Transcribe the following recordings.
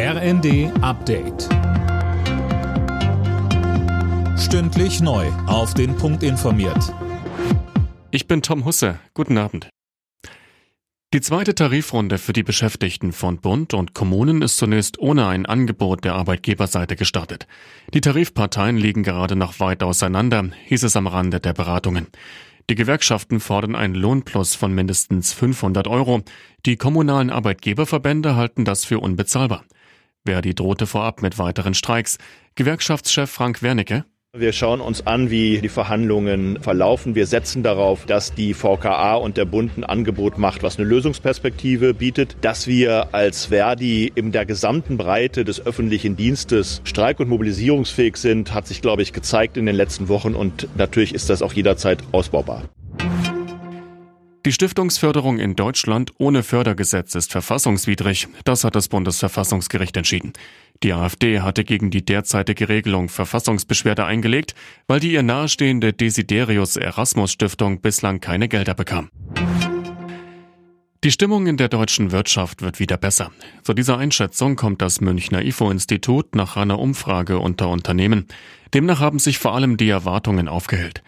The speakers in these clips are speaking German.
RND Update. Stündlich neu. Auf den Punkt informiert. Ich bin Tom Husse. Guten Abend. Die zweite Tarifrunde für die Beschäftigten von Bund und Kommunen ist zunächst ohne ein Angebot der Arbeitgeberseite gestartet. Die Tarifparteien liegen gerade noch weit auseinander, hieß es am Rande der Beratungen. Die Gewerkschaften fordern einen Lohnplus von mindestens 500 Euro. Die kommunalen Arbeitgeberverbände halten das für unbezahlbar. Verdi drohte vorab mit weiteren Streiks. Gewerkschaftschef Frank Wernicke. Wir schauen uns an, wie die Verhandlungen verlaufen. Wir setzen darauf, dass die VKA und der Bund ein Angebot macht, was eine Lösungsperspektive bietet, dass wir als Verdi in der gesamten Breite des öffentlichen Dienstes streik- und mobilisierungsfähig sind, hat sich, glaube ich, gezeigt in den letzten Wochen und natürlich ist das auch jederzeit ausbaubar. Die Stiftungsförderung in Deutschland ohne Fördergesetz ist verfassungswidrig. Das hat das Bundesverfassungsgericht entschieden. Die AfD hatte gegen die derzeitige Regelung Verfassungsbeschwerde eingelegt, weil die ihr nahestehende Desiderius Erasmus Stiftung bislang keine Gelder bekam. Die Stimmung in der deutschen Wirtschaft wird wieder besser. Zu dieser Einschätzung kommt das Münchner IFO-Institut nach einer Umfrage unter Unternehmen. Demnach haben sich vor allem die Erwartungen aufgehellt.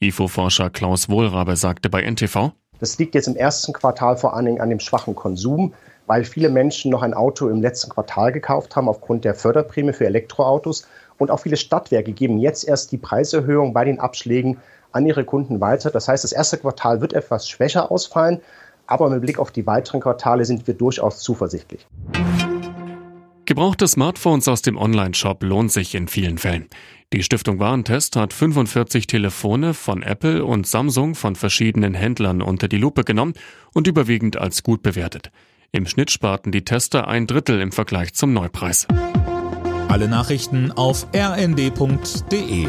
IFO-Forscher Klaus Wohlrabe sagte bei NTV, das liegt jetzt im ersten Quartal vor allen Dingen an dem schwachen Konsum, weil viele Menschen noch ein Auto im letzten Quartal gekauft haben aufgrund der Förderprämie für Elektroautos. Und auch viele Stadtwerke geben jetzt erst die Preiserhöhung bei den Abschlägen an ihre Kunden weiter. Das heißt, das erste Quartal wird etwas schwächer ausfallen, aber mit Blick auf die weiteren Quartale sind wir durchaus zuversichtlich. Gebrauchte Smartphones aus dem Online-Shop lohnt sich in vielen Fällen. Die Stiftung Warentest hat 45 Telefone von Apple und Samsung von verschiedenen Händlern unter die Lupe genommen und überwiegend als gut bewertet. Im Schnitt sparten die Tester ein Drittel im Vergleich zum Neupreis. Alle Nachrichten auf rnd.de